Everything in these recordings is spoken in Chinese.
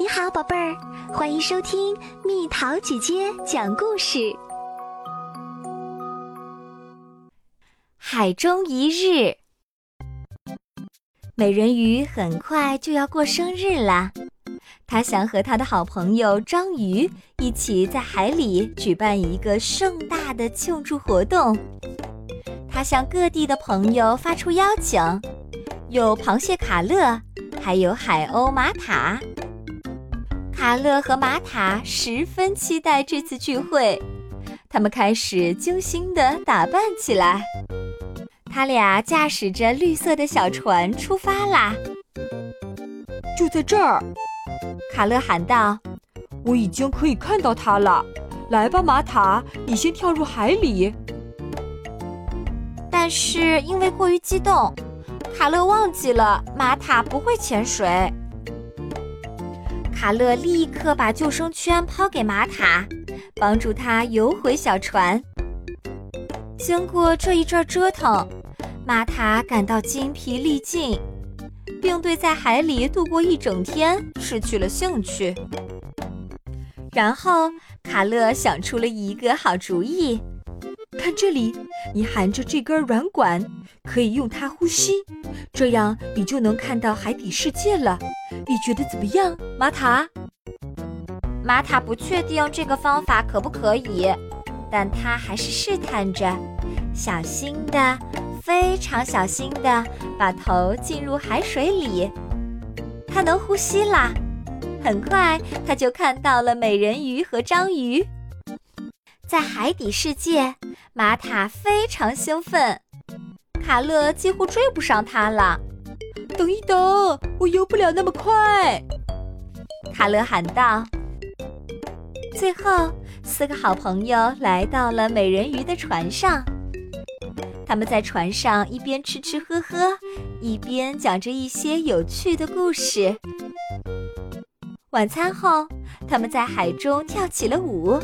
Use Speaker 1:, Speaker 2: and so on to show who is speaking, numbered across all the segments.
Speaker 1: 你好，宝贝儿，欢迎收听蜜桃姐姐讲故事。
Speaker 2: 海中一日，美人鱼很快就要过生日啦。她想和她的好朋友章鱼一起在海里举办一个盛大的庆祝活动。她向各地的朋友发出邀请，有螃蟹卡乐，还有海鸥玛塔。卡乐和玛塔十分期待这次聚会，他们开始精心地打扮起来。他俩驾驶着绿色的小船出发啦！
Speaker 3: 就在这儿，
Speaker 2: 卡乐喊道：“
Speaker 3: 我已经可以看到它了。来吧，玛塔，你先跳入海里。”
Speaker 2: 但是因为过于激动，卡乐忘记了玛塔不会潜水。卡勒立刻把救生圈抛给玛塔，帮助他游回小船。经过这一阵折腾，玛塔感到筋疲力尽，并对在海里度过一整天失去了兴趣。然后，卡勒想出了一个好主意：
Speaker 3: 看这里，你含着这根软管，可以用它呼吸，这样你就能看到海底世界了。你觉得怎么样，玛塔？
Speaker 2: 玛塔不确定这个方法可不可以，但他还是试探着，小心的，非常小心的把头浸入海水里。他能呼吸啦！很快，他就看到了美人鱼和章鱼。在海底世界，玛塔非常兴奋，卡乐几乎追不上他了。
Speaker 3: 等一等，我游不了那么快！
Speaker 2: 卡乐喊道。最后，四个好朋友来到了美人鱼的船上。他们在船上一边吃吃喝喝，一边讲着一些有趣的故事。晚餐后，他们在海中跳起了舞，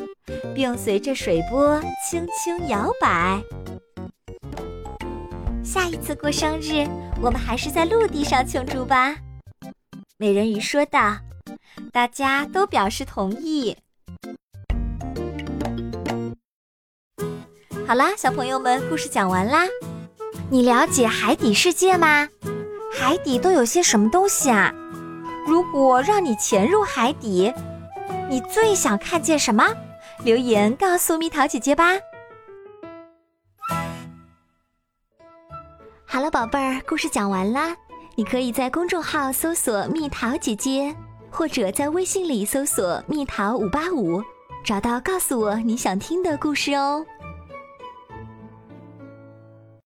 Speaker 2: 并随着水波轻轻摇摆。下一次过生日，我们还是在陆地上庆祝吧。”美人鱼说道。大家都表示同意。好啦，小朋友们，故事讲完啦。你了解海底世界吗？海底都有些什么东西啊？如果让你潜入海底，你最想看见什么？留言告诉蜜桃姐姐吧。
Speaker 1: 好了，宝贝儿，故事讲完啦。你可以在公众号搜索“蜜桃姐姐”，或者在微信里搜索“蜜桃五八五”，找到告诉我你想听的故事哦。